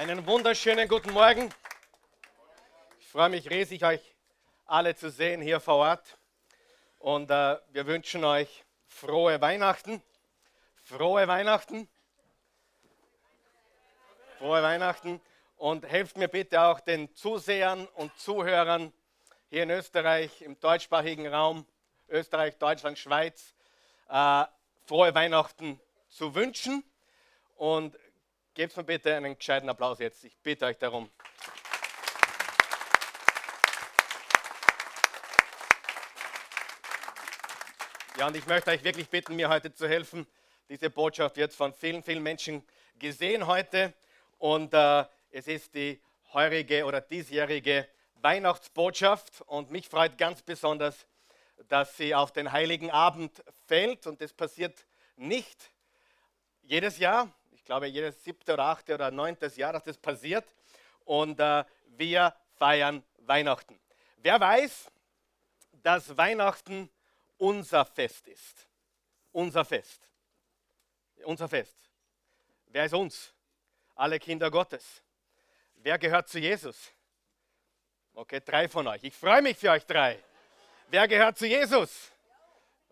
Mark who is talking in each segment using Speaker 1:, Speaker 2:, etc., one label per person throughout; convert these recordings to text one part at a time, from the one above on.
Speaker 1: Einen wunderschönen guten Morgen. Ich freue mich riesig, euch alle zu sehen hier vor Ort. Und äh, wir wünschen euch frohe Weihnachten. Frohe Weihnachten. Frohe Weihnachten. Und helft mir bitte auch den Zusehern und Zuhörern hier in Österreich, im deutschsprachigen Raum, Österreich, Deutschland, Schweiz, äh, frohe Weihnachten zu wünschen. Und Gebt mir bitte einen gescheiten Applaus jetzt. Ich bitte euch darum. Ja, und ich möchte euch wirklich bitten, mir heute zu helfen. Diese Botschaft wird von vielen, vielen Menschen gesehen heute. Und äh, es ist die heurige oder diesjährige Weihnachtsbotschaft. Und mich freut ganz besonders, dass sie auf den Heiligen Abend fällt. Und das passiert nicht jedes Jahr, glaube, jedes siebte oder achte oder neuntes Jahr, dass das passiert. Und äh, wir feiern Weihnachten. Wer weiß, dass Weihnachten unser Fest ist? Unser Fest. Unser Fest. Wer ist uns? Alle Kinder Gottes. Wer gehört zu Jesus? Okay, drei von euch. Ich freue mich für euch drei. Wer gehört zu Jesus?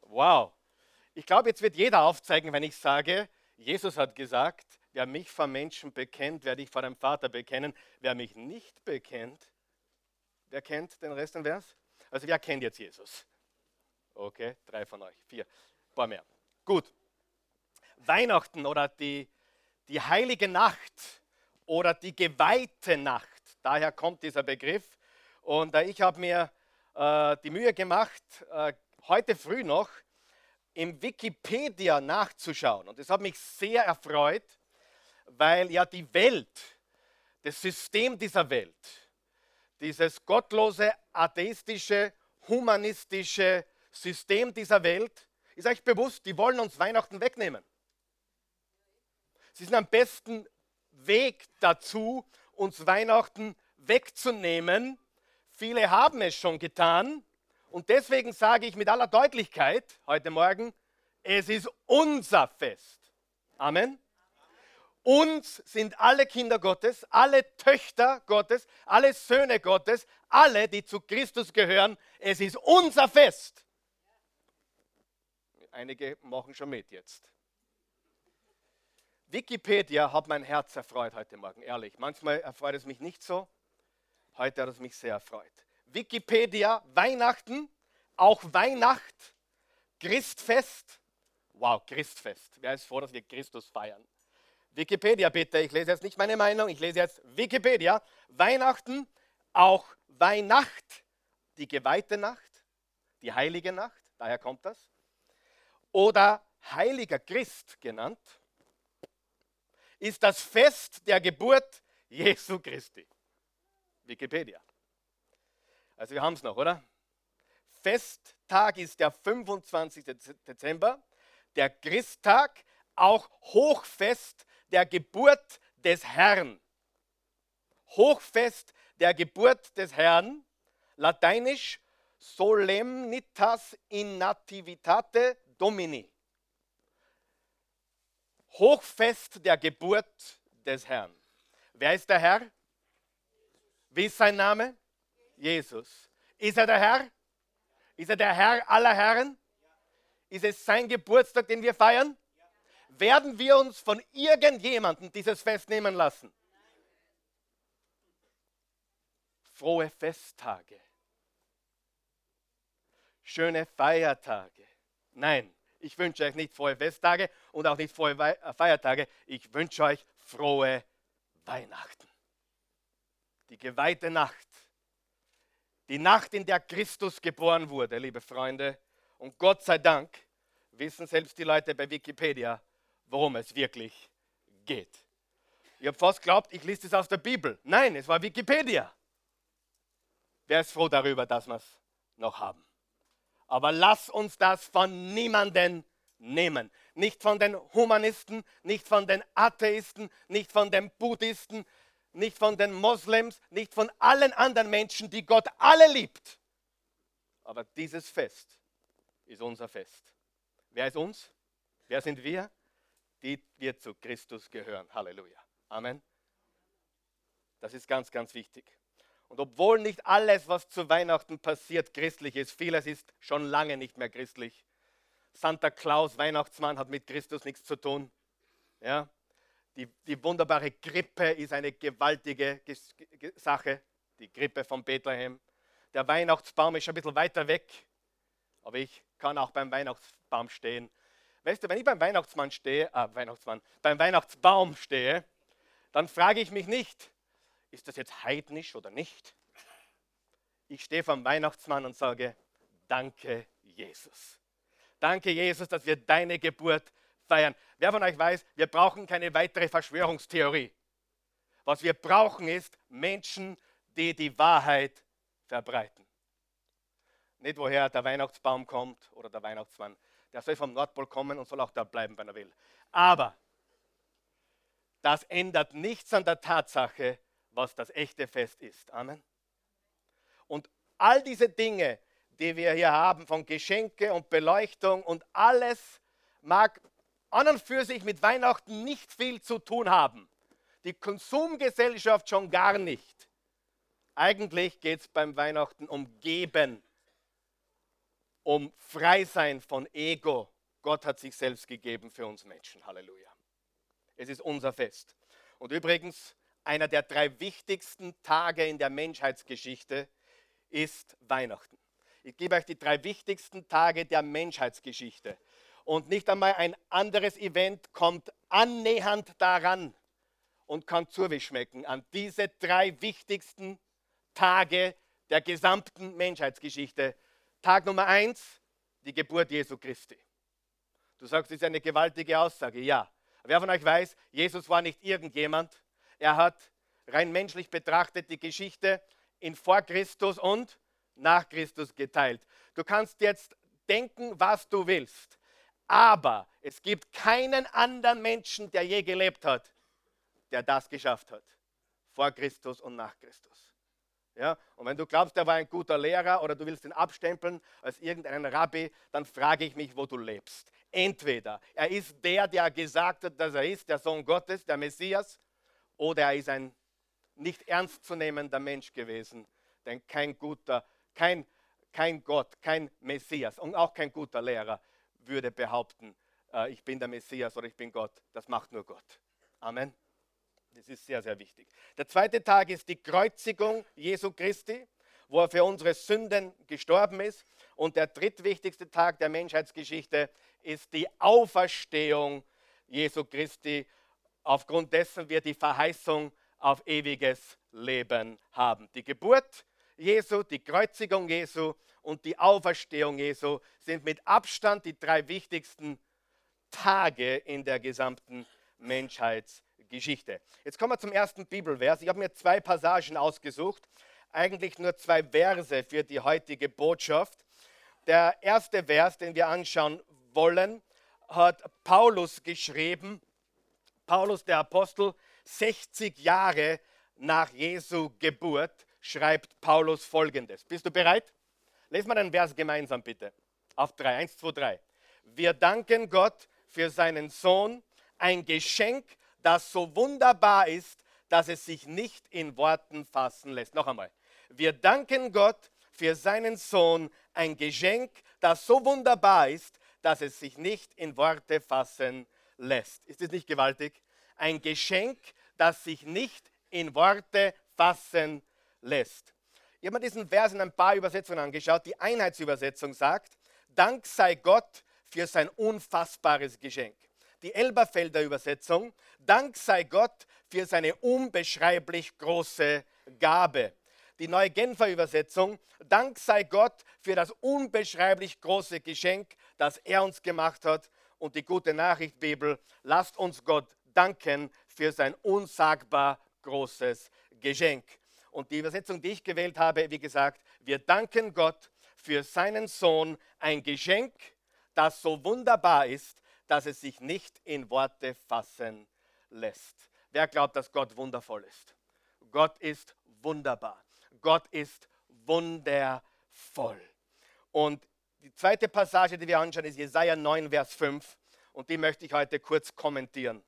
Speaker 1: Wow. Ich glaube, jetzt wird jeder aufzeigen, wenn ich sage, Jesus hat gesagt, wer mich vor Menschen bekennt, werde ich vor dem Vater bekennen. Wer mich nicht bekennt, wer kennt den Rest des Vers? Also wer kennt jetzt Jesus? Okay, drei von euch, vier, ein paar mehr. Gut. Weihnachten oder die, die heilige Nacht oder die geweihte Nacht, daher kommt dieser Begriff. Und äh, ich habe mir äh, die Mühe gemacht, äh, heute früh noch im Wikipedia nachzuschauen. Und das hat mich sehr erfreut, weil ja die Welt, das System dieser Welt, dieses gottlose, atheistische, humanistische System dieser Welt, ist euch bewusst, die wollen uns Weihnachten wegnehmen. Sie sind am besten Weg dazu, uns Weihnachten wegzunehmen. Viele haben es schon getan. Und deswegen sage ich mit aller Deutlichkeit heute Morgen, es ist unser Fest. Amen. Uns sind alle Kinder Gottes, alle Töchter Gottes, alle Söhne Gottes, alle, die zu Christus gehören. Es ist unser Fest. Einige machen schon mit jetzt. Wikipedia hat mein Herz erfreut heute Morgen, ehrlich. Manchmal erfreut es mich nicht so. Heute hat es mich sehr erfreut. Wikipedia, Weihnachten, auch Weihnacht, Christfest. Wow, Christfest. Wer ist froh, dass wir Christus feiern? Wikipedia bitte, ich lese jetzt nicht meine Meinung, ich lese jetzt Wikipedia. Weihnachten, auch Weihnacht, die geweihte Nacht, die heilige Nacht, daher kommt das. Oder heiliger Christ genannt, ist das Fest der Geburt Jesu Christi. Wikipedia. Also wir haben es noch, oder? Festtag ist der 25. Dezember, der Christtag, auch Hochfest der Geburt des Herrn. Hochfest der Geburt des Herrn, lateinisch Solemnitas in Nativitate Domini. Hochfest der Geburt des Herrn. Wer ist der Herr? Wie ist sein Name? Jesus. Ist er der Herr? Ist er der Herr aller Herren? Ist es sein Geburtstag, den wir feiern? Werden wir uns von irgendjemandem dieses Fest nehmen lassen? Frohe Festtage. Schöne Feiertage. Nein, ich wünsche euch nicht frohe Festtage und auch nicht frohe äh, Feiertage. Ich wünsche euch frohe Weihnachten. Die geweihte Nacht die Nacht, in der Christus geboren wurde, liebe Freunde. Und Gott sei Dank wissen selbst die Leute bei Wikipedia, worum es wirklich geht. Ich habe fast geglaubt, ich lese es aus der Bibel. Nein, es war Wikipedia. Wer ist froh darüber, dass wir es noch haben? Aber lass uns das von niemanden nehmen. Nicht von den Humanisten, nicht von den Atheisten, nicht von den Buddhisten, nicht von den Moslems, nicht von allen anderen Menschen, die Gott alle liebt. Aber dieses Fest ist unser Fest. Wer ist uns? Wer sind wir? Die wir zu Christus gehören. Halleluja. Amen. Das ist ganz, ganz wichtig. Und obwohl nicht alles, was zu Weihnachten passiert, christlich ist, vieles ist schon lange nicht mehr christlich. Santa Claus, Weihnachtsmann, hat mit Christus nichts zu tun. Ja? Die, die wunderbare Grippe ist eine gewaltige Sache, die Grippe von Bethlehem. Der Weihnachtsbaum ist ein bisschen weiter weg, aber ich kann auch beim Weihnachtsbaum stehen. Weißt du, wenn ich beim Weihnachtsmann stehe, äh, Weihnachtsmann, beim Weihnachtsbaum stehe, dann frage ich mich nicht, ist das jetzt heidnisch oder nicht? Ich stehe vom Weihnachtsmann und sage, danke Jesus. Danke Jesus, dass wir deine Geburt feiern. Wer von euch weiß, wir brauchen keine weitere Verschwörungstheorie. Was wir brauchen ist Menschen, die die Wahrheit verbreiten. Nicht woher der Weihnachtsbaum kommt oder der Weihnachtsmann. Der soll vom Nordpol kommen und soll auch da bleiben, wenn er will. Aber das ändert nichts an der Tatsache, was das echte Fest ist. Amen. Und all diese Dinge, die wir hier haben, von Geschenke und Beleuchtung und alles, mag an und für sich mit Weihnachten nicht viel zu tun haben. Die Konsumgesellschaft schon gar nicht. Eigentlich geht es beim Weihnachten um Geben, um Freisein von Ego. Gott hat sich selbst gegeben für uns Menschen. Halleluja. Es ist unser Fest. Und übrigens, einer der drei wichtigsten Tage in der Menschheitsgeschichte ist Weihnachten. Ich gebe euch die drei wichtigsten Tage der Menschheitsgeschichte. Und nicht einmal ein anderes Event kommt annähernd daran und kann Zurwisch schmecken an diese drei wichtigsten Tage der gesamten Menschheitsgeschichte. Tag Nummer eins, die Geburt Jesu Christi. Du sagst, das ist eine gewaltige Aussage. Ja. Wer von euch weiß, Jesus war nicht irgendjemand. Er hat rein menschlich betrachtet die Geschichte in vor Christus und nach Christus geteilt. Du kannst jetzt denken, was du willst, aber es gibt keinen anderen Menschen, der je gelebt hat, der das geschafft hat. Vor Christus und nach Christus. Ja? Und wenn du glaubst, er war ein guter Lehrer oder du willst ihn abstempeln als irgendeinen Rabbi, dann frage ich mich, wo du lebst. Entweder er ist der, der gesagt hat, dass er ist, der Sohn Gottes, der Messias, oder er ist ein nicht ernstzunehmender Mensch gewesen, denn kein guter kein, kein Gott, kein Messias und auch kein guter Lehrer würde behaupten, äh, ich bin der Messias oder ich bin Gott. Das macht nur Gott. Amen. Das ist sehr, sehr wichtig. Der zweite Tag ist die Kreuzigung Jesu Christi, wo er für unsere Sünden gestorben ist. Und der drittwichtigste Tag der Menschheitsgeschichte ist die Auferstehung Jesu Christi, aufgrund dessen wir die Verheißung auf ewiges Leben haben. Die Geburt Jesu, die Kreuzigung Jesu und die Auferstehung Jesu sind mit Abstand die drei wichtigsten Tage in der gesamten Menschheitsgeschichte. Jetzt kommen wir zum ersten Bibelvers. Ich habe mir zwei Passagen ausgesucht, eigentlich nur zwei Verse für die heutige Botschaft. Der erste Vers, den wir anschauen wollen, hat Paulus geschrieben. Paulus der Apostel, 60 Jahre nach Jesu Geburt schreibt Paulus folgendes. Bist du bereit? Lesen wir den Vers gemeinsam bitte. Auf drei. Eins, zwei, drei. Wir danken Gott für seinen Sohn, ein Geschenk, das so wunderbar ist, dass es sich nicht in Worten fassen lässt. Noch einmal. Wir danken Gott für seinen Sohn, ein Geschenk, das so wunderbar ist, dass es sich nicht in Worte fassen lässt. Ist das nicht gewaltig? Ein Geschenk, das sich nicht in Worte fassen lässt. Ich habe mir diesen Vers in ein paar Übersetzungen angeschaut. Die Einheitsübersetzung sagt, Dank sei Gott für sein unfassbares Geschenk. Die Elberfelder Übersetzung, Dank sei Gott für seine unbeschreiblich große Gabe. Die Neue Genfer Übersetzung, Dank sei Gott für das unbeschreiblich große Geschenk, das er uns gemacht hat. Und die gute Nachricht Bibel, lasst uns Gott danken für sein unsagbar großes Geschenk. Und die Übersetzung, die ich gewählt habe, wie gesagt, wir danken Gott für seinen Sohn, ein Geschenk, das so wunderbar ist, dass es sich nicht in Worte fassen lässt. Wer glaubt, dass Gott wundervoll ist? Gott ist wunderbar. Gott ist wundervoll. Und die zweite Passage, die wir anschauen, ist Jesaja 9, Vers 5. Und die möchte ich heute kurz kommentieren.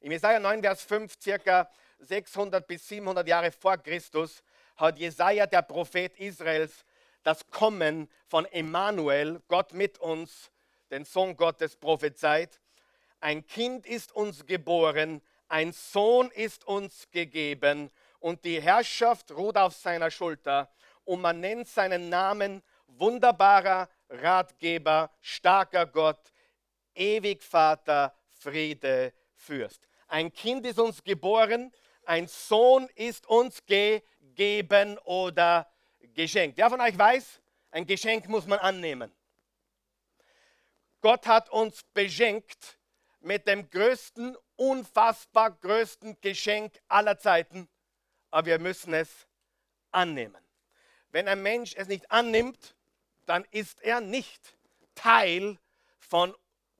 Speaker 1: In Jesaja 9, Vers 5, circa 600 bis 700 Jahre vor Christus, hat Jesaja, der Prophet Israels, das Kommen von Emmanuel, Gott mit uns, den Sohn Gottes, prophezeit. Ein Kind ist uns geboren, ein Sohn ist uns gegeben und die Herrschaft ruht auf seiner Schulter und man nennt seinen Namen wunderbarer Ratgeber, starker Gott, ewig Vater, Friede, Fürst. Ein Kind ist uns geboren, ein Sohn ist uns gegeben oder geschenkt. Wer von euch weiß, ein Geschenk muss man annehmen. Gott hat uns beschenkt mit dem größten, unfassbar größten Geschenk aller Zeiten, aber wir müssen es annehmen. Wenn ein Mensch es nicht annimmt, dann ist er nicht Teil von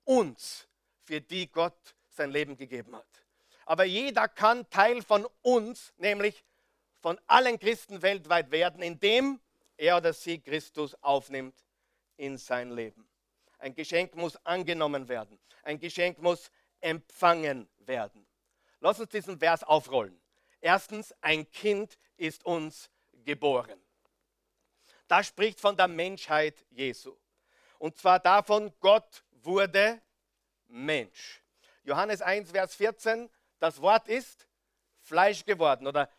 Speaker 1: uns, für die Gott sein Leben gegeben hat. Aber jeder kann Teil von uns, nämlich von allen Christen weltweit werden, indem er oder sie Christus aufnimmt in sein Leben. Ein Geschenk muss angenommen werden. Ein Geschenk muss empfangen werden. Lass uns diesen Vers aufrollen. Erstens, ein Kind ist uns geboren. Das spricht von der Menschheit Jesu. Und zwar davon, Gott wurde Mensch. Johannes 1, Vers 14, das Wort ist Fleisch geworden oder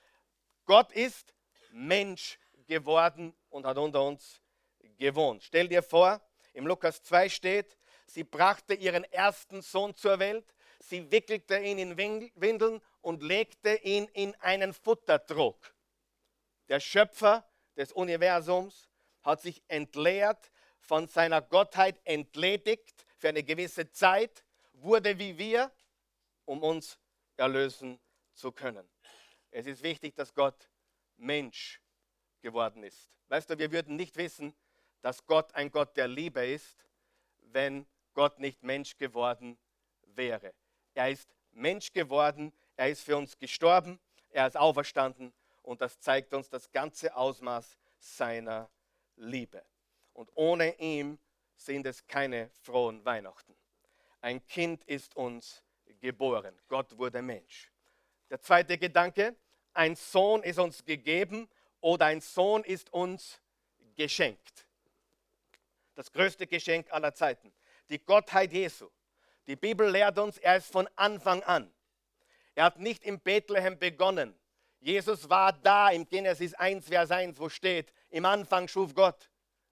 Speaker 1: Gott ist Mensch geworden und hat unter uns gewohnt. Stell dir vor, im Lukas 2 steht, sie brachte ihren ersten Sohn zur Welt, sie wickelte ihn in Windeln und legte ihn in einen Futtertrog. Der Schöpfer des Universums hat sich entleert, von seiner Gottheit entledigt für eine gewisse Zeit, wurde wie wir, um uns erlösen zu können. Es ist wichtig, dass Gott Mensch geworden ist. Weißt du, wir würden nicht wissen, dass Gott ein Gott der Liebe ist, wenn Gott nicht Mensch geworden wäre. Er ist Mensch geworden, er ist für uns gestorben, er ist auferstanden und das zeigt uns das ganze Ausmaß seiner Liebe. Und ohne ihn sind es keine frohen Weihnachten. Ein Kind ist uns geboren. Gott wurde Mensch. Der zweite Gedanke, ein Sohn ist uns gegeben oder ein Sohn ist uns geschenkt. Das größte Geschenk aller Zeiten. Die Gottheit Jesu. Die Bibel lehrt uns, er ist von Anfang an. Er hat nicht in Bethlehem begonnen. Jesus war da im Genesis 1, Vers 1, wo steht, im Anfang schuf Gott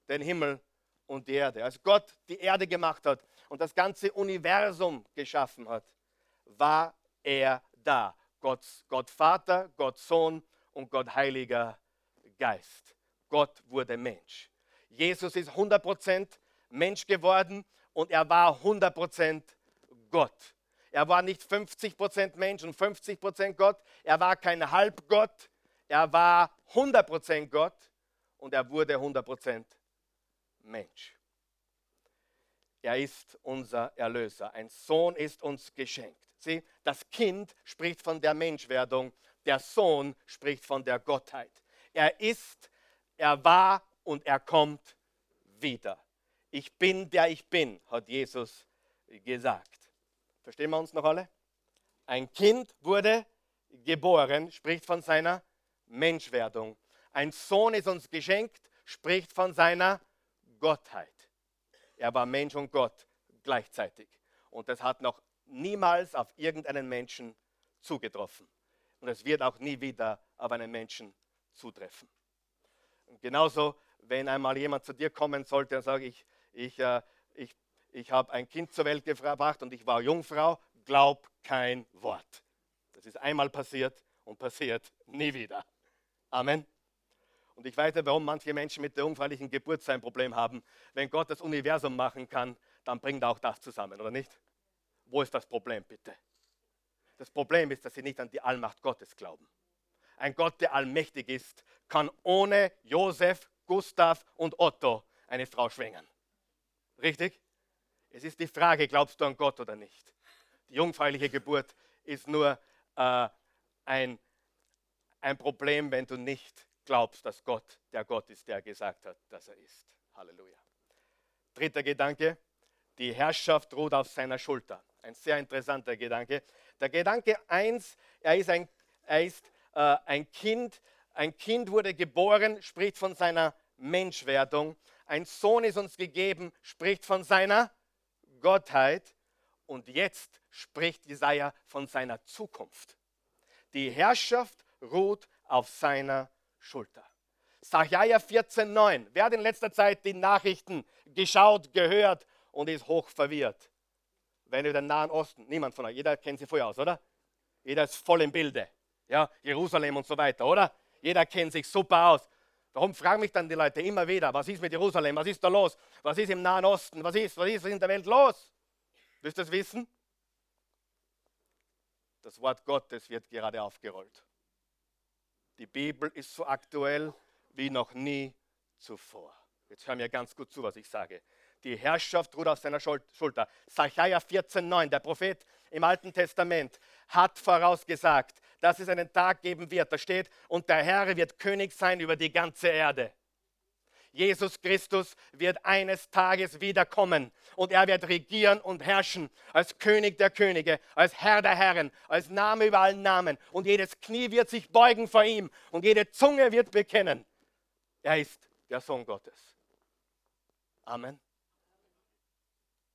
Speaker 1: den Himmel und die Erde. Als Gott die Erde gemacht hat und das ganze Universum geschaffen hat, war er da. Gott, Gott Vater, Gott Sohn und Gott Heiliger Geist. Gott wurde Mensch. Jesus ist 100% Mensch geworden und er war 100% Gott. Er war nicht 50% Mensch und 50% Gott. Er war kein Halbgott. Er war 100% Gott und er wurde 100% Mensch. Er ist unser Erlöser. Ein Sohn ist uns geschenkt. Sieh, das Kind spricht von der Menschwerdung, der Sohn spricht von der Gottheit. Er ist, er war und er kommt wieder. Ich bin der ich bin, hat Jesus gesagt. Verstehen wir uns noch alle? Ein Kind wurde geboren, spricht von seiner Menschwerdung. Ein Sohn ist uns geschenkt, spricht von seiner Gottheit. Er war Mensch und Gott gleichzeitig. Und das hat noch niemals auf irgendeinen Menschen zugetroffen. Und es wird auch nie wieder auf einen Menschen zutreffen. Und genauso, wenn einmal jemand zu dir kommen sollte und sagt, ich, ich, äh, ich, ich habe ein Kind zur Welt gebracht und ich war Jungfrau, glaub kein Wort. Das ist einmal passiert und passiert nie wieder. Amen. Und ich weiß ja, warum manche Menschen mit der unfreilichen Geburt ein Problem haben. Wenn Gott das Universum machen kann, dann bringt auch das zusammen, oder nicht? Wo ist das Problem bitte? Das Problem ist, dass sie nicht an die Allmacht Gottes glauben. Ein Gott, der allmächtig ist, kann ohne Josef, Gustav und Otto eine Frau schwängern. Richtig? Es ist die Frage, glaubst du an Gott oder nicht? Die jungfräuliche Geburt ist nur äh, ein, ein Problem, wenn du nicht glaubst, dass Gott der Gott ist, der gesagt hat, dass er ist. Halleluja. Dritter Gedanke, die Herrschaft ruht auf seiner Schulter. Ein sehr interessanter Gedanke. Der Gedanke 1, er ist ein, Er ist äh, ein Kind. Ein Kind wurde geboren, spricht von seiner Menschwerdung. Ein Sohn ist uns gegeben, spricht von seiner Gottheit. Und jetzt spricht Jesaja von seiner Zukunft. Die Herrschaft ruht auf seiner Schulter. Sacharja 14,9. Wer hat in letzter Zeit die Nachrichten geschaut, gehört und ist hoch verwirrt? Wenn ihr den Nahen Osten, niemand von euch, jeder kennt sie vorher aus, oder? Jeder ist voll im Bilde. Ja, Jerusalem und so weiter, oder? Jeder kennt sich super aus. Warum fragen mich dann die Leute immer wieder, was ist mit Jerusalem, was ist da los, was ist im Nahen Osten, was ist, was ist in der Welt los? Willst du das wissen? Das Wort Gottes wird gerade aufgerollt. Die Bibel ist so aktuell wie noch nie zuvor. Jetzt hör mir ganz gut zu, was ich sage. Die Herrschaft ruht auf seiner Schulter. Sacharja 14,9, der Prophet im Alten Testament, hat vorausgesagt, dass es einen Tag geben wird. Da steht, und der Herr wird König sein über die ganze Erde. Jesus Christus wird eines Tages wiederkommen und er wird regieren und herrschen als König der Könige, als Herr der Herren, als Name über allen Namen. Und jedes Knie wird sich beugen vor ihm und jede Zunge wird bekennen. Er ist der Sohn Gottes. Amen.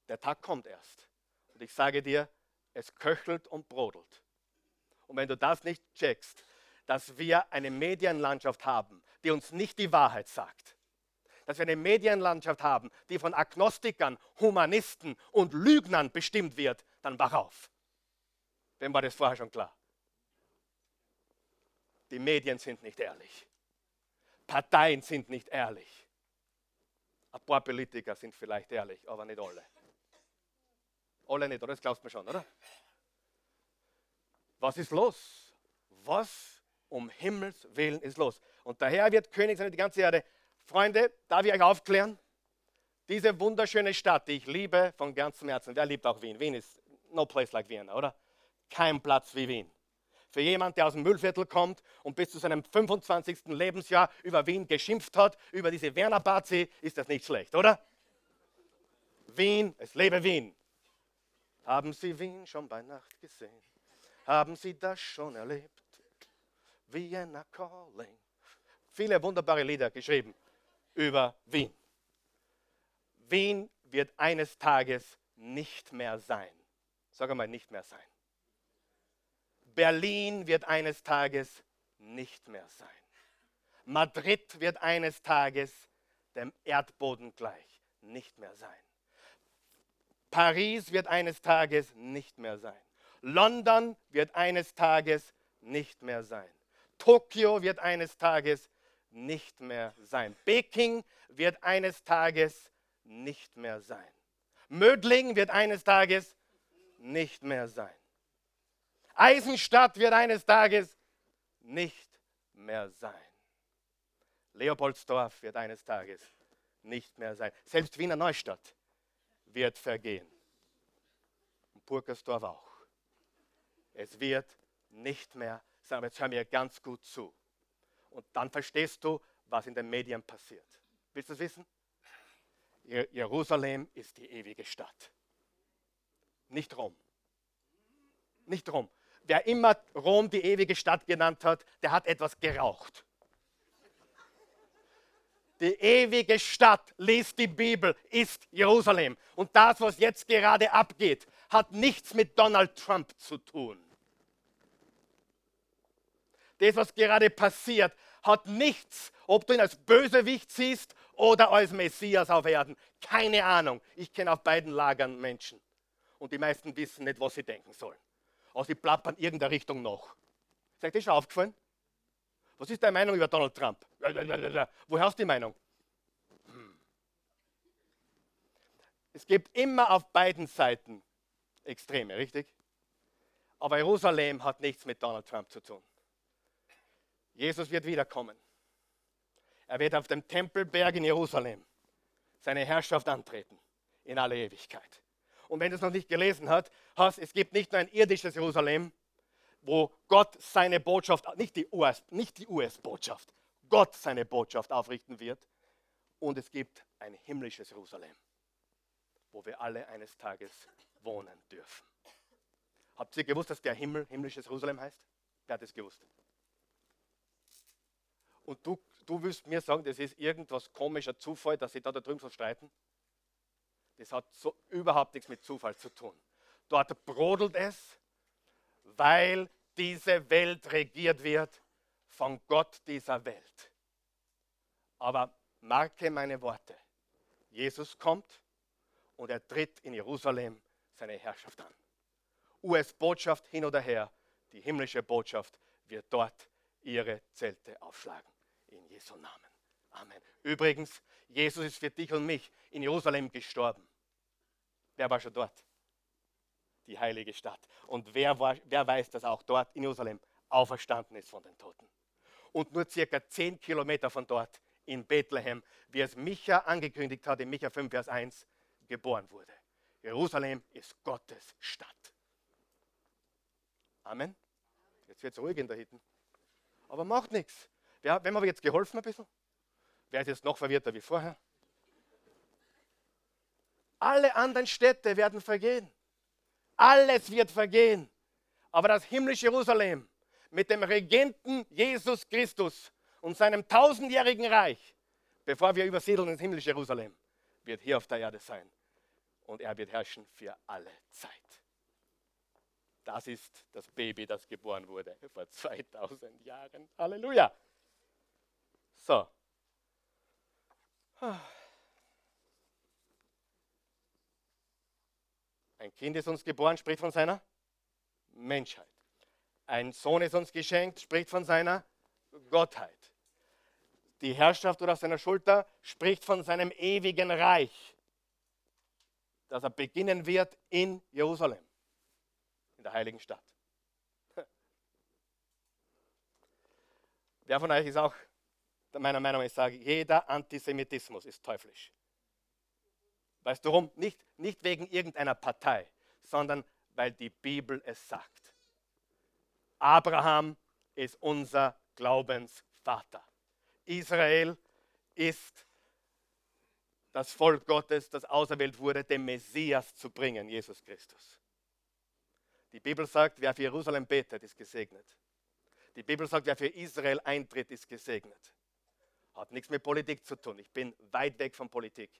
Speaker 1: Der Tag kommt erst. Und ich sage dir, es köchelt und brodelt. Und wenn du das nicht checkst, dass wir eine Medienlandschaft haben, die uns nicht die Wahrheit sagt, dass wir eine Medienlandschaft haben, die von Agnostikern, Humanisten und Lügnern bestimmt wird, dann wach auf. Wem war das vorher schon klar? Die Medien sind nicht ehrlich. Parteien sind nicht ehrlich. Ein paar Politiker sind vielleicht ehrlich, aber nicht alle. Alle nicht, oder? Das glaubst du mir schon, oder? Was ist los? Was um Himmels Willen ist los? Und daher wird König sein die ganze Erde. Freunde, darf ich euch aufklären? Diese wunderschöne Stadt, die ich liebe von ganzem Herzen. Wer liebt auch Wien? Wien ist no place like Vienna, oder? Kein Platz wie Wien. Für jemanden, der aus dem Müllviertel kommt und bis zu seinem 25. Lebensjahr über Wien geschimpft hat, über diese Werner-Bazi, ist das nicht schlecht, oder? Wien, es lebe Wien. Haben Sie Wien schon bei Nacht gesehen? Haben Sie das schon erlebt? Vienna Calling. Viele wunderbare Lieder geschrieben über Wien. Wien wird eines Tages nicht mehr sein. Sag einmal, nicht mehr sein. Berlin wird eines Tages nicht mehr sein. Madrid wird eines Tages dem Erdboden gleich nicht mehr sein. Paris wird eines Tages nicht mehr sein. London wird eines Tages nicht mehr sein. Tokio wird eines Tages nicht mehr sein. Peking wird eines Tages nicht mehr sein. Mödling wird eines Tages nicht mehr sein. Eisenstadt wird eines Tages nicht mehr sein. Leopoldsdorf wird eines Tages nicht mehr sein. Selbst Wiener Neustadt wird vergehen. Und Burgersdorf auch. Es wird nicht mehr sein. Aber jetzt hör mir ganz gut zu. Und dann verstehst du, was in den Medien passiert. Willst du es wissen? Jerusalem ist die ewige Stadt. Nicht Rom. Nicht Rom. Wer immer Rom die ewige Stadt genannt hat, der hat etwas geraucht. Die ewige Stadt, liest die Bibel, ist Jerusalem. Und das, was jetzt gerade abgeht, hat nichts mit Donald Trump zu tun. Das, was gerade passiert, hat nichts, ob du ihn als Bösewicht siehst oder als Messias auf Erden. Keine Ahnung. Ich kenne auf beiden Lagern Menschen. Und die meisten wissen nicht, was sie denken sollen. Aber sie plappern irgendeiner Richtung noch. Euch das schon aufgefallen? Was ist deine Meinung über Donald Trump? Woher hast du die Meinung? Es gibt immer auf beiden Seiten Extreme, richtig? Aber Jerusalem hat nichts mit Donald Trump zu tun. Jesus wird wiederkommen. Er wird auf dem Tempelberg in Jerusalem seine Herrschaft antreten in alle Ewigkeit. Und wenn du es noch nicht gelesen hast, es gibt nicht nur ein irdisches Jerusalem, wo Gott seine Botschaft, nicht die US-Botschaft, US Gott seine Botschaft aufrichten wird. Und es gibt ein himmlisches Jerusalem, wo wir alle eines Tages wohnen dürfen. Habt ihr gewusst, dass der Himmel himmlisches Jerusalem heißt? Wer hat das gewusst? Und du, du willst mir sagen, das ist irgendwas komischer Zufall, dass sie da, da drüben so streiten? Das hat so überhaupt nichts mit Zufall zu tun. Dort brodelt es, weil diese Welt regiert wird von Gott dieser Welt. Aber marke meine Worte. Jesus kommt und er tritt in Jerusalem seine Herrschaft an. US-Botschaft hin oder her, die himmlische Botschaft wird dort ihre Zelte aufschlagen. In Jesu Namen. Amen. Übrigens, Jesus ist für dich und mich in Jerusalem gestorben. Wer war schon dort? Die heilige Stadt. Und wer, war, wer weiß, dass auch dort in Jerusalem auferstanden ist von den Toten? Und nur circa zehn Kilometer von dort in Bethlehem, wie es Micha angekündigt hat, in Micha 5, Vers 1, geboren wurde. Jerusalem ist Gottes Stadt. Amen. Jetzt wird es ruhig in der Hütte. Aber macht nichts. Wer, wem habe ich jetzt geholfen ein bisschen? Wer ist jetzt noch verwirrter wie vorher? Alle anderen Städte werden vergehen. Alles wird vergehen. Aber das himmlische Jerusalem mit dem Regenten Jesus Christus und seinem tausendjährigen Reich, bevor wir übersiedeln ins himmlische Jerusalem, wird hier auf der Erde sein. Und er wird herrschen für alle Zeit. Das ist das Baby, das geboren wurde vor 2000 Jahren. Halleluja. So. Ein Kind ist uns geboren, spricht von seiner Menschheit. Ein Sohn ist uns geschenkt, spricht von seiner Gottheit. Die Herrschaft oder seiner Schulter spricht von seinem ewigen Reich, das er beginnen wird in Jerusalem, in der heiligen Stadt. Wer von euch ist auch meiner Meinung nach, ich sage, jeder Antisemitismus ist teuflisch. Weißt du warum? Nicht, nicht wegen irgendeiner Partei, sondern weil die Bibel es sagt. Abraham ist unser Glaubensvater. Israel ist das Volk Gottes, das auserwählt wurde, den Messias zu bringen, Jesus Christus. Die Bibel sagt, wer für Jerusalem betet, ist gesegnet. Die Bibel sagt, wer für Israel eintritt, ist gesegnet. Hat nichts mit Politik zu tun. Ich bin weit weg von Politik.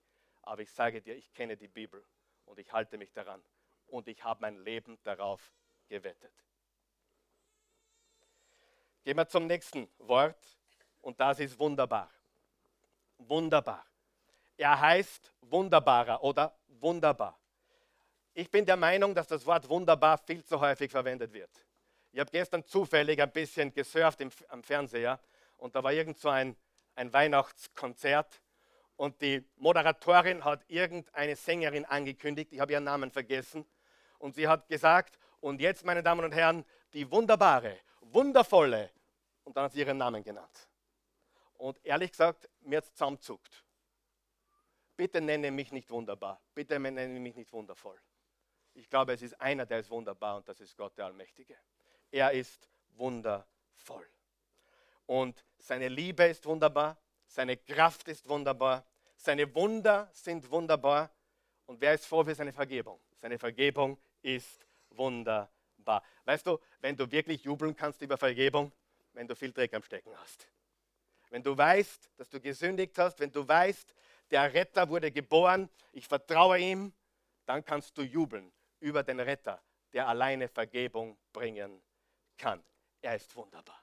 Speaker 1: Aber ich sage dir, ich kenne die Bibel und ich halte mich daran. Und ich habe mein Leben darauf gewettet. Gehen wir zum nächsten Wort und das ist wunderbar. Wunderbar. Er heißt wunderbarer oder wunderbar. Ich bin der Meinung, dass das Wort wunderbar viel zu häufig verwendet wird. Ich habe gestern zufällig ein bisschen gesurft im, am Fernseher und da war irgend so ein, ein Weihnachtskonzert und die Moderatorin hat irgendeine Sängerin angekündigt, ich habe ihren Namen vergessen, und sie hat gesagt, und jetzt, meine Damen und Herren, die wunderbare, wundervolle, und dann hat sie ihren Namen genannt. Und ehrlich gesagt, mir hat es zusammenzuckt. Bitte nenne mich nicht wunderbar. Bitte nenne mich nicht wundervoll. Ich glaube, es ist einer, der ist wunderbar und das ist Gott der Allmächtige. Er ist wundervoll. Und seine Liebe ist wunderbar, seine Kraft ist wunderbar, seine Wunder sind wunderbar. Und wer ist froh für seine Vergebung? Seine Vergebung ist wunderbar. Weißt du, wenn du wirklich jubeln kannst über Vergebung, wenn du viel Dreck am Stecken hast. Wenn du weißt, dass du gesündigt hast, wenn du weißt, der Retter wurde geboren, ich vertraue ihm, dann kannst du jubeln über den Retter, der alleine Vergebung bringen kann. Er ist wunderbar.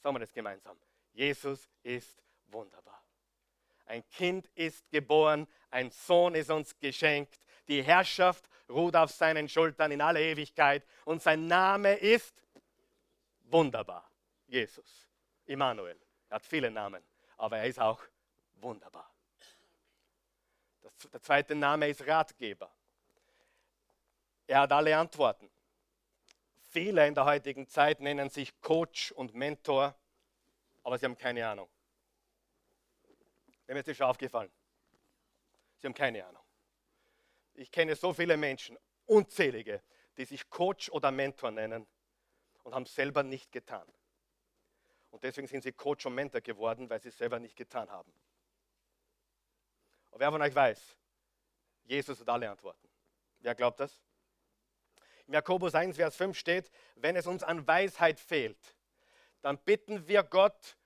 Speaker 1: Sagen wir das gemeinsam. Jesus ist wunderbar. Ein Kind ist geboren, ein Sohn ist uns geschenkt, die Herrschaft ruht auf seinen Schultern in alle Ewigkeit und sein Name ist wunderbar. Jesus, Immanuel. Er hat viele Namen, aber er ist auch wunderbar. Das, der zweite Name ist Ratgeber. Er hat alle Antworten. Viele in der heutigen Zeit nennen sich Coach und Mentor, aber sie haben keine Ahnung. Wem ist das schon aufgefallen? Sie haben keine Ahnung. Ich kenne so viele Menschen, unzählige, die sich Coach oder Mentor nennen und haben selber nicht getan. Und deswegen sind sie Coach und Mentor geworden, weil sie es selber nicht getan haben. Und wer von euch weiß, Jesus hat alle Antworten. Wer glaubt das? Im Jakobus 1, Vers 5 steht, wenn es uns an Weisheit fehlt, dann bitten wir Gott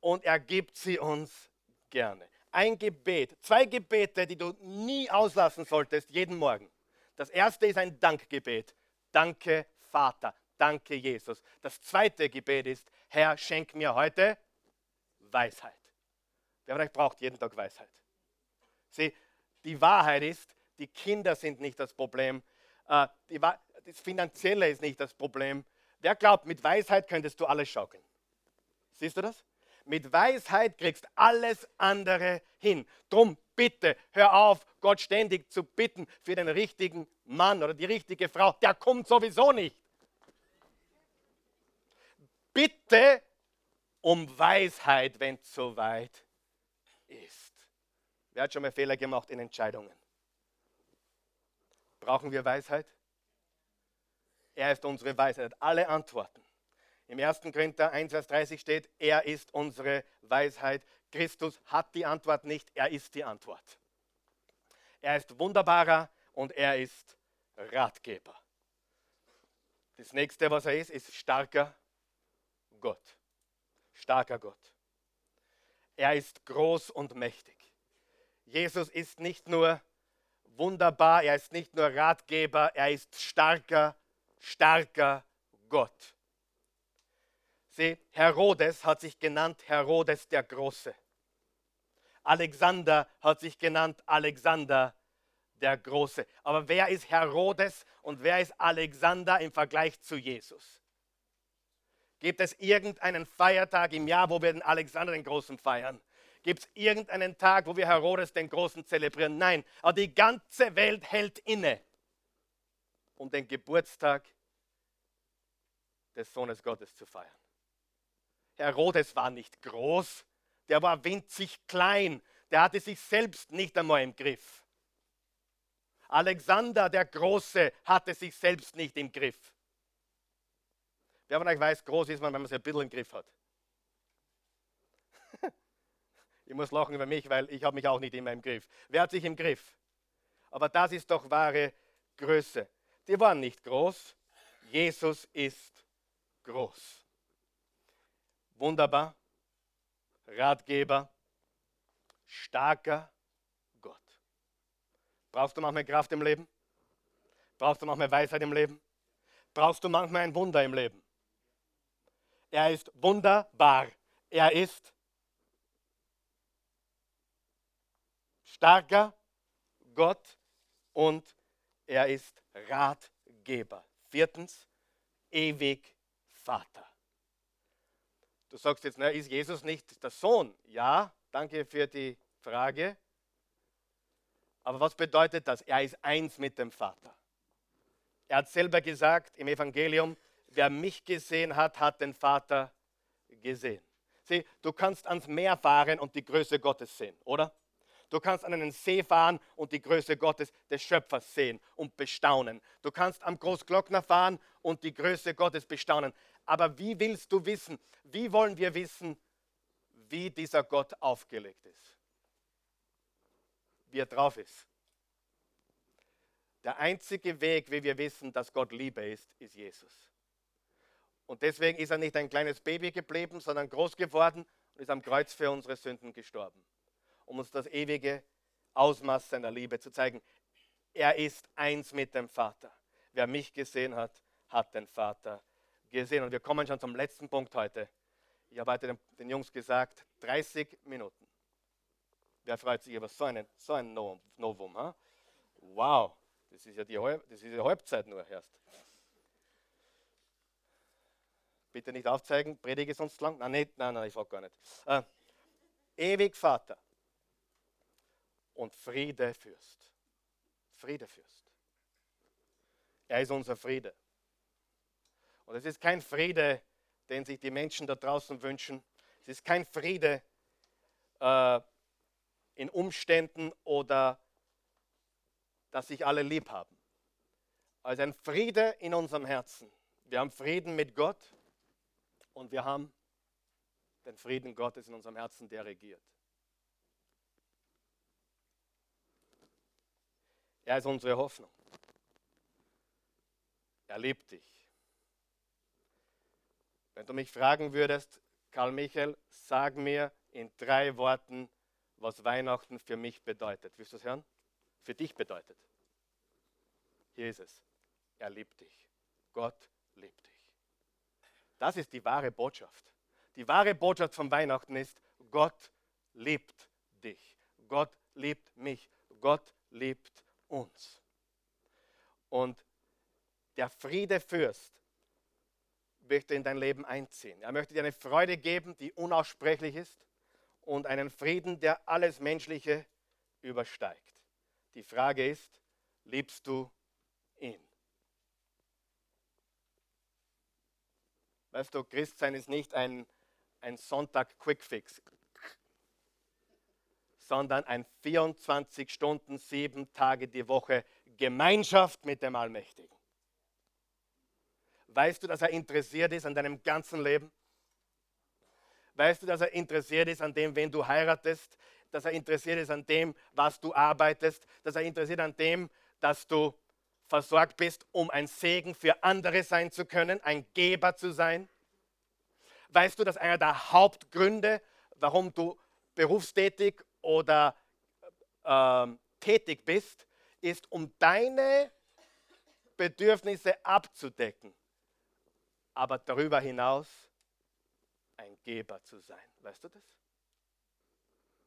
Speaker 1: und er gibt sie uns gerne. Ein Gebet, zwei Gebete, die du nie auslassen solltest, jeden Morgen. Das erste ist ein Dankgebet. Danke, Vater. Danke, Jesus. Das zweite Gebet ist, Herr, schenk mir heute Weisheit. Wer von euch braucht jeden Tag Weisheit? Sieh, die Wahrheit ist, die Kinder sind nicht das Problem. Äh, das Finanzielle ist nicht das Problem. Wer glaubt, mit Weisheit könntest du alles schaukeln? Siehst du das? Mit Weisheit kriegst alles andere hin. Drum bitte, hör auf, Gott ständig zu bitten für den richtigen Mann oder die richtige Frau. Der kommt sowieso nicht. Bitte um Weisheit, wenn es soweit ist. Wer hat schon mal Fehler gemacht in Entscheidungen? Brauchen wir Weisheit? Er ist unsere Weisheit, alle Antworten. Im 1. Korinther 1, Vers 30 steht, er ist unsere Weisheit. Christus hat die Antwort nicht, er ist die Antwort. Er ist wunderbarer und er ist Ratgeber. Das nächste, was er ist, ist starker Gott. Starker Gott. Er ist groß und mächtig. Jesus ist nicht nur wunderbar, er ist nicht nur Ratgeber, er ist starker, starker Gott. Sieh, Herodes hat sich genannt Herodes der Große. Alexander hat sich genannt Alexander der Große. Aber wer ist Herodes und wer ist Alexander im Vergleich zu Jesus? Gibt es irgendeinen Feiertag im Jahr, wo wir den Alexander den Großen feiern? Gibt es irgendeinen Tag, wo wir Herodes den Großen zelebrieren? Nein, aber die ganze Welt hält inne, um den Geburtstag des Sohnes Gottes zu feiern. Herodes war nicht groß, der war winzig klein, der hatte sich selbst nicht einmal im Griff. Alexander der Große hatte sich selbst nicht im Griff. Wer von euch weiß, groß ist man, wenn man sich ein bisschen im Griff hat. ich muss lachen über mich, weil ich habe mich auch nicht immer im Griff. Wer hat sich im Griff? Aber das ist doch wahre Größe. Die waren nicht groß. Jesus ist groß. Wunderbar. Ratgeber. Starker Gott. Brauchst du manchmal Kraft im Leben? Brauchst du manchmal Weisheit im Leben? Brauchst du manchmal ein Wunder im Leben? Er ist wunderbar. Er ist starker Gott und er ist Ratgeber. Viertens, ewig Vater. Du sagst jetzt, na, ist Jesus nicht der Sohn? Ja, danke für die Frage. Aber was bedeutet das? Er ist eins mit dem Vater. Er hat selber gesagt im Evangelium, wer mich gesehen hat, hat den Vater gesehen. Sieh, du kannst ans Meer fahren und die Größe Gottes sehen, oder? Du kannst an einen See fahren und die Größe Gottes des Schöpfers sehen und bestaunen. Du kannst am Großglockner fahren und die Größe Gottes bestaunen. Aber wie willst du wissen, wie wollen wir wissen, wie dieser Gott aufgelegt ist? Wie er drauf ist? Der einzige Weg, wie wir wissen, dass Gott Liebe ist, ist Jesus. Und deswegen ist er nicht ein kleines Baby geblieben, sondern groß geworden und ist am Kreuz für unsere Sünden gestorben, um uns das ewige Ausmaß seiner Liebe zu zeigen. Er ist eins mit dem Vater. Wer mich gesehen hat, hat den Vater gesehen. Und wir kommen schon zum letzten Punkt heute. Ich habe heute den, Jungs gesagt, 30 Minuten. Wer freut sich über so, einen, so ein Novum? Ha? Wow, das ist ja die, das ist die Halbzeit nur erst. Bitte nicht aufzeigen, predige sonst lang. Nein, nicht, nein, nein, ich frage gar nicht. Äh, ewig Vater und Friede Fürst. Friede Fürst. Er ist unser Friede. Und es ist kein Friede, den sich die Menschen da draußen wünschen. Es ist kein Friede äh, in Umständen oder dass sich alle lieb haben. Also ein Friede in unserem Herzen. Wir haben Frieden mit Gott und wir haben den Frieden Gottes in unserem Herzen, der regiert. Er ist unsere Hoffnung. Er liebt dich. Wenn du mich fragen würdest, Karl Michael, sag mir in drei Worten, was Weihnachten für mich bedeutet. Willst du es hören? Für dich bedeutet. Hier ist es. Er liebt dich. Gott liebt dich. Das ist die wahre Botschaft. Die wahre Botschaft von Weihnachten ist, Gott liebt dich. Gott liebt mich. Gott liebt uns. Und der Friedefürst möchte in dein Leben einziehen. Er möchte dir eine Freude geben, die unaussprechlich ist und einen Frieden, der alles Menschliche übersteigt. Die Frage ist, liebst du ihn? Weißt du, Christsein ist nicht ein, ein Sonntag-Quickfix, sondern ein 24 Stunden, sieben Tage die Woche Gemeinschaft mit dem Allmächtigen. Weißt du, dass er interessiert ist an deinem ganzen Leben? Weißt du, dass er interessiert ist an dem, wen du heiratest? Dass er interessiert ist an dem, was du arbeitest? Dass er interessiert an dem, dass du versorgt bist, um ein Segen für andere sein zu können, ein Geber zu sein? Weißt du, dass einer der Hauptgründe, warum du berufstätig oder äh, tätig bist, ist, um deine Bedürfnisse abzudecken aber darüber hinaus ein Geber zu sein. Weißt du das?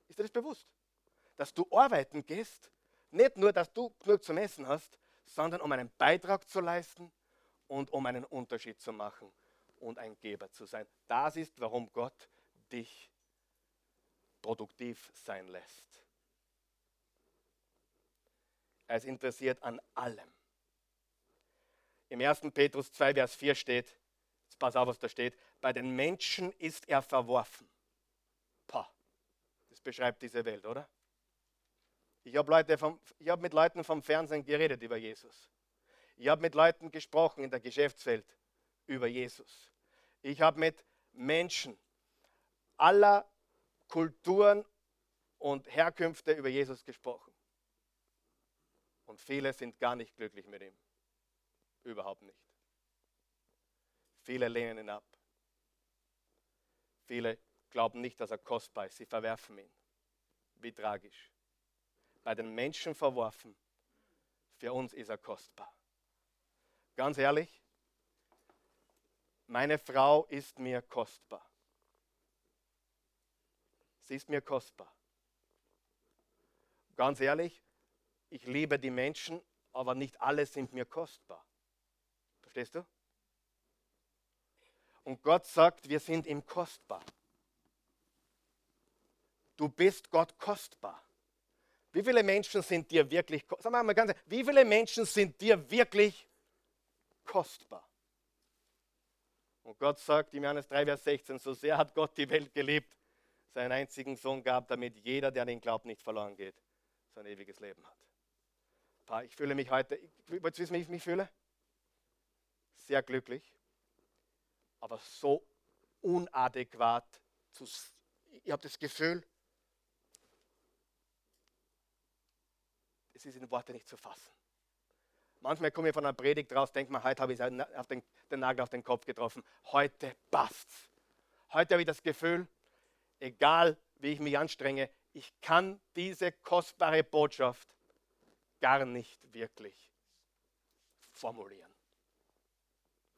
Speaker 1: Ist dir das bewusst? Dass du arbeiten gehst, nicht nur, dass du genug zum Essen hast, sondern um einen Beitrag zu leisten und um einen Unterschied zu machen und ein Geber zu sein. Das ist, warum Gott dich produktiv sein lässt. Er ist interessiert an allem. Im 1. Petrus 2, Vers 4 steht, pass auf, was da steht, bei den Menschen ist er verworfen. Pah, das beschreibt diese Welt, oder? Ich habe hab mit Leuten vom Fernsehen geredet über Jesus. Ich habe mit Leuten gesprochen in der Geschäftswelt über Jesus. Ich habe mit Menschen aller Kulturen und Herkünfte über Jesus gesprochen. Und viele sind gar nicht glücklich mit ihm. Überhaupt nicht. Viele lehnen ihn ab. Viele glauben nicht, dass er kostbar ist. Sie verwerfen ihn. Wie tragisch. Bei den Menschen verworfen. Für uns ist er kostbar. Ganz ehrlich, meine Frau ist mir kostbar. Sie ist mir kostbar. Ganz ehrlich, ich liebe die Menschen, aber nicht alle sind mir kostbar. Verstehst du? Und Gott sagt, wir sind ihm kostbar. Du bist Gott kostbar. Wie viele Menschen sind dir wirklich, sagen wir mal ganz, wie viele Menschen sind dir wirklich kostbar? Und Gott sagt im Johannes 3, Vers 16, so sehr hat Gott die Welt geliebt, seinen einzigen Sohn gab, damit jeder, der an ihn glaubt, nicht verloren geht, sein ewiges Leben hat. Ich fühle mich heute, willst du wissen, wie ich mich fühle? Sehr glücklich, aber so unadäquat. Zu, ich habe das Gefühl, es ist in Worte nicht zu fassen. Manchmal komme ich von einer Predigt raus, denke mir, heute habe ich den, den Nagel auf den Kopf getroffen. Heute passt's. Heute habe ich das Gefühl, egal wie ich mich anstrenge, ich kann diese kostbare Botschaft gar nicht wirklich formulieren.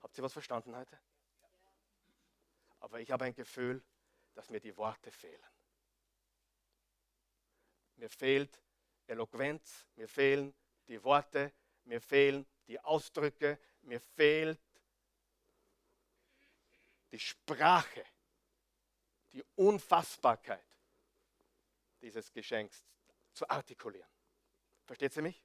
Speaker 1: Habt ihr was verstanden heute? Aber ich habe ein Gefühl, dass mir die Worte fehlen. Mir fehlt Eloquenz, mir fehlen die Worte, mir fehlen die Ausdrücke, mir fehlt die Sprache, die Unfassbarkeit dieses Geschenks zu artikulieren. Versteht sie mich?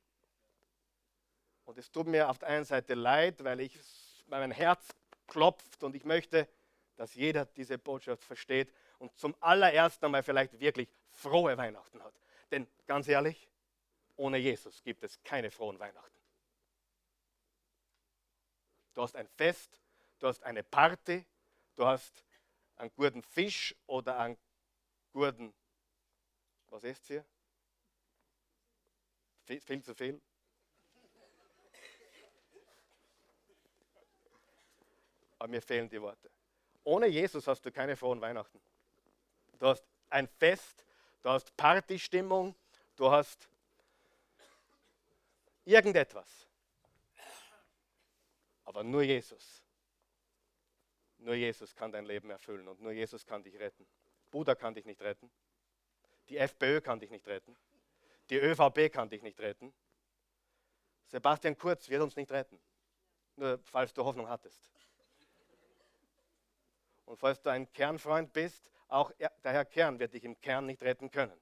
Speaker 1: Und es tut mir auf der einen Seite leid, weil, ich, mein Herz klopft und ich möchte dass jeder diese Botschaft versteht und zum allerersten einmal vielleicht wirklich frohe Weihnachten hat. Denn ganz ehrlich, ohne Jesus gibt es keine frohen Weihnachten. Du hast ein Fest, du hast eine Party, du hast einen guten Fisch oder einen guten, was ist hier? Viel, viel zu viel. Aber mir fehlen die Worte. Ohne Jesus hast du keine frohen Weihnachten. Du hast ein Fest, du hast Partystimmung, du hast irgendetwas. Aber nur Jesus. Nur Jesus kann dein Leben erfüllen und nur Jesus kann dich retten. Buddha kann dich nicht retten. Die FPÖ kann dich nicht retten. Die ÖVP kann dich nicht retten. Sebastian Kurz wird uns nicht retten. Nur falls du Hoffnung hattest. Und falls du ein Kernfreund bist, auch der Herr Kern wird dich im Kern nicht retten können.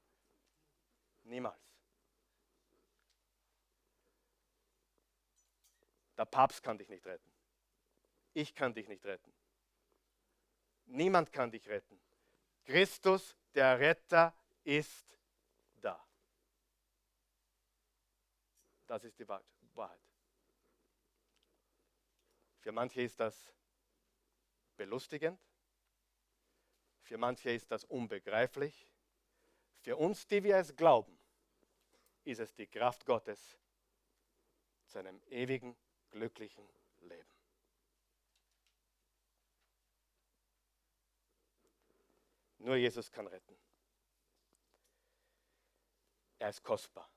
Speaker 1: Niemals. Der Papst kann dich nicht retten. Ich kann dich nicht retten. Niemand kann dich retten. Christus, der Retter, ist da. Das ist die Wahrheit. Für manche ist das belustigend, für manche ist das unbegreiflich. Für uns, die wir es glauben, ist es die Kraft Gottes zu einem ewigen, glücklichen Leben. Nur Jesus kann retten. Er ist kostbar.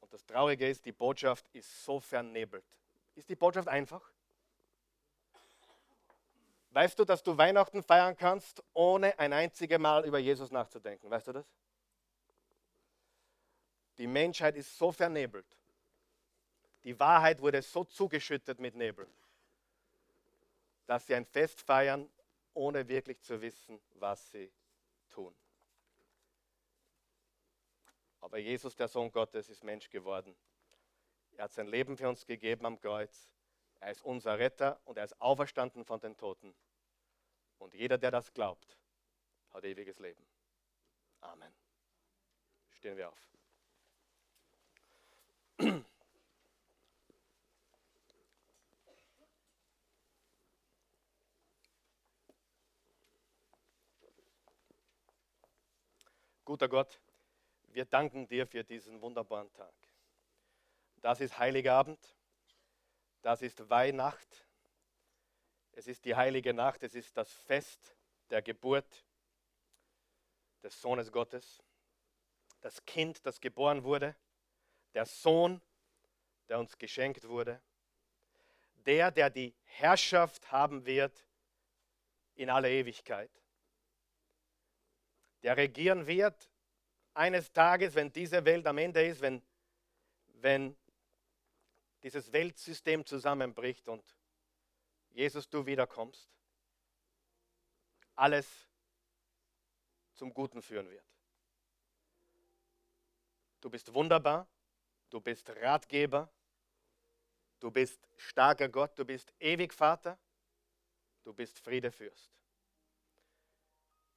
Speaker 1: Und das Traurige ist, die Botschaft ist so vernebelt. Ist die Botschaft einfach? Weißt du, dass du Weihnachten feiern kannst, ohne ein einziges Mal über Jesus nachzudenken? Weißt du das? Die Menschheit ist so vernebelt. Die Wahrheit wurde so zugeschüttet mit Nebel, dass sie ein Fest feiern, ohne wirklich zu wissen, was sie tun. Aber Jesus, der Sohn Gottes, ist Mensch geworden. Er hat sein Leben für uns gegeben am Kreuz. Er ist unser Retter und er ist auferstanden von den Toten. Und jeder, der das glaubt, hat ewiges Leben. Amen. Stehen wir auf. Guter Gott, wir danken dir für diesen wunderbaren Tag. Das ist Heiligabend, das ist Weihnacht, es ist die heilige Nacht, es ist das Fest der Geburt des Sohnes Gottes, das Kind, das geboren wurde, der Sohn, der uns geschenkt wurde, der, der die Herrschaft haben wird in aller Ewigkeit. Der regieren wird eines Tages, wenn diese Welt am Ende ist, wenn, wenn dieses Weltsystem zusammenbricht und Jesus, du wiederkommst, alles zum Guten führen wird. Du bist wunderbar, du bist Ratgeber, du bist starker Gott, du bist ewig Vater, du bist Friedefürst.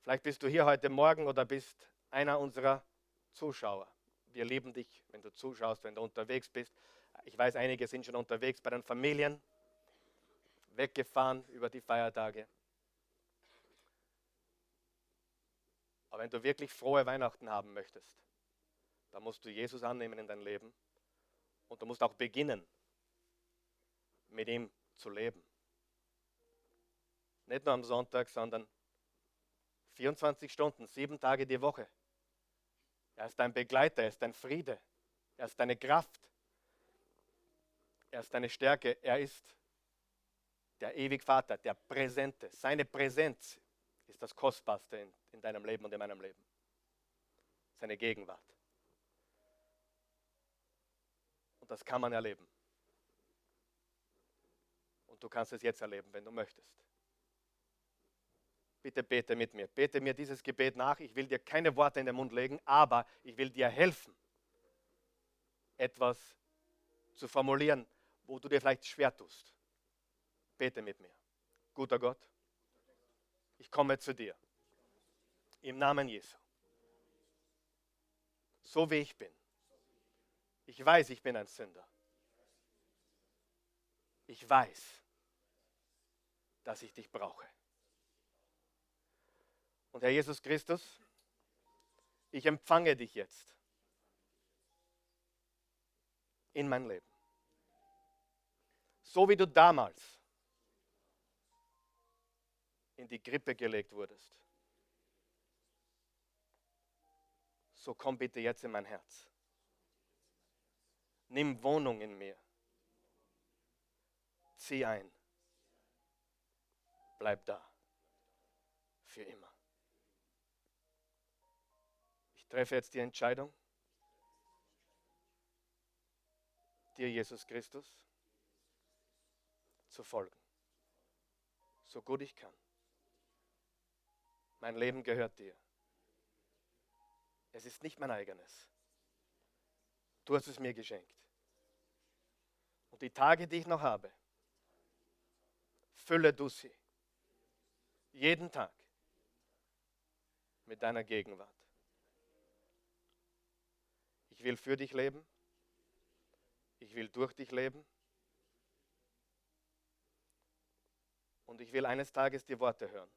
Speaker 1: Vielleicht bist du hier heute Morgen oder bist einer unserer Zuschauer. Wir lieben dich, wenn du zuschaust, wenn du unterwegs bist. Ich weiß, einige sind schon unterwegs bei den Familien, weggefahren über die Feiertage. Aber wenn du wirklich frohe Weihnachten haben möchtest, dann musst du Jesus annehmen in dein Leben und du musst auch beginnen, mit ihm zu leben. Nicht nur am Sonntag, sondern 24 Stunden, sieben Tage die Woche. Er ist dein Begleiter, er ist dein Friede, er ist deine Kraft, er ist deine Stärke, er ist der ewig Vater, der Präsente. Seine Präsenz ist das Kostbarste in, in deinem Leben und in meinem Leben. Seine Gegenwart. Und das kann man erleben. Und du kannst es jetzt erleben, wenn du möchtest. Bitte bete mit mir. Bete mir dieses Gebet nach. Ich will dir keine Worte in den Mund legen, aber ich will dir helfen, etwas zu formulieren, wo du dir vielleicht schwer tust. Bete mit mir. Guter Gott, ich komme zu dir. Im Namen Jesu. So wie ich bin. Ich weiß, ich bin ein Sünder. Ich weiß, dass ich dich brauche. Und Herr Jesus Christus, ich empfange dich jetzt in mein Leben. So wie du damals in die Krippe gelegt wurdest. So komm bitte jetzt in mein Herz. Nimm Wohnung in mir. Zieh ein. Bleib da. Für immer. Ich treffe jetzt die Entscheidung, dir Jesus Christus zu folgen. So gut ich kann. Mein Leben gehört dir. Es ist nicht mein eigenes. Du hast es mir geschenkt. Und die Tage, die ich noch habe, fülle du sie. Jeden Tag mit deiner Gegenwart. Ich will für dich leben. Ich will durch dich leben. Und ich will eines Tages die Worte hören.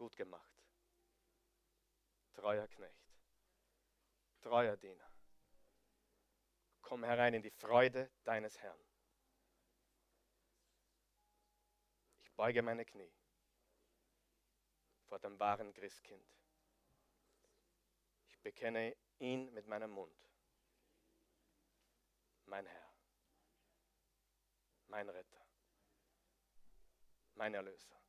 Speaker 1: Gut gemacht. Treuer Knecht. Treuer Diener. Komm herein in die Freude deines Herrn. Ich beuge meine Knie vor dem wahren Christkind. Ich bekenne ihn mit meinem Mund. Mein Herr, mein Retter, mein Erlöser.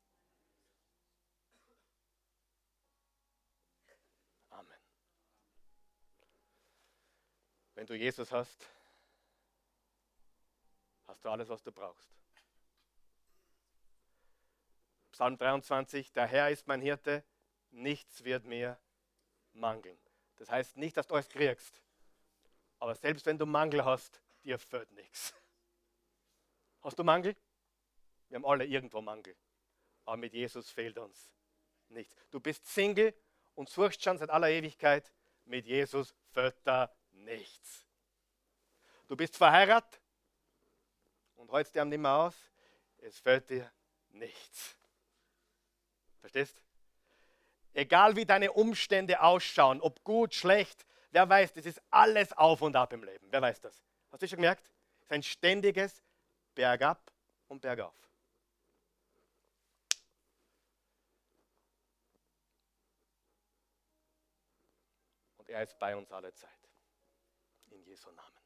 Speaker 1: Amen. Wenn du Jesus hast, hast du alles, was du brauchst. Psalm 23, der Herr ist mein Hirte, nichts wird mir mangeln. Das heißt nicht, dass du alles kriegst, aber selbst wenn du Mangel hast, dir fällt nichts. Hast du Mangel? Wir haben alle irgendwo Mangel, aber mit Jesus fehlt uns nichts. Du bist Single und suchst schon seit aller Ewigkeit, mit Jesus fällt da nichts. Du bist verheiratet und holst dir nicht mehr aus, es fällt dir nichts. Verstehst? Egal wie deine Umstände ausschauen, ob gut, schlecht, wer weiß, das ist alles auf und ab im Leben. Wer weiß das? Hast du schon gemerkt? Es ist ein ständiges Bergab und Bergauf. Und er ist bei uns alle Zeit. Jesu Namen.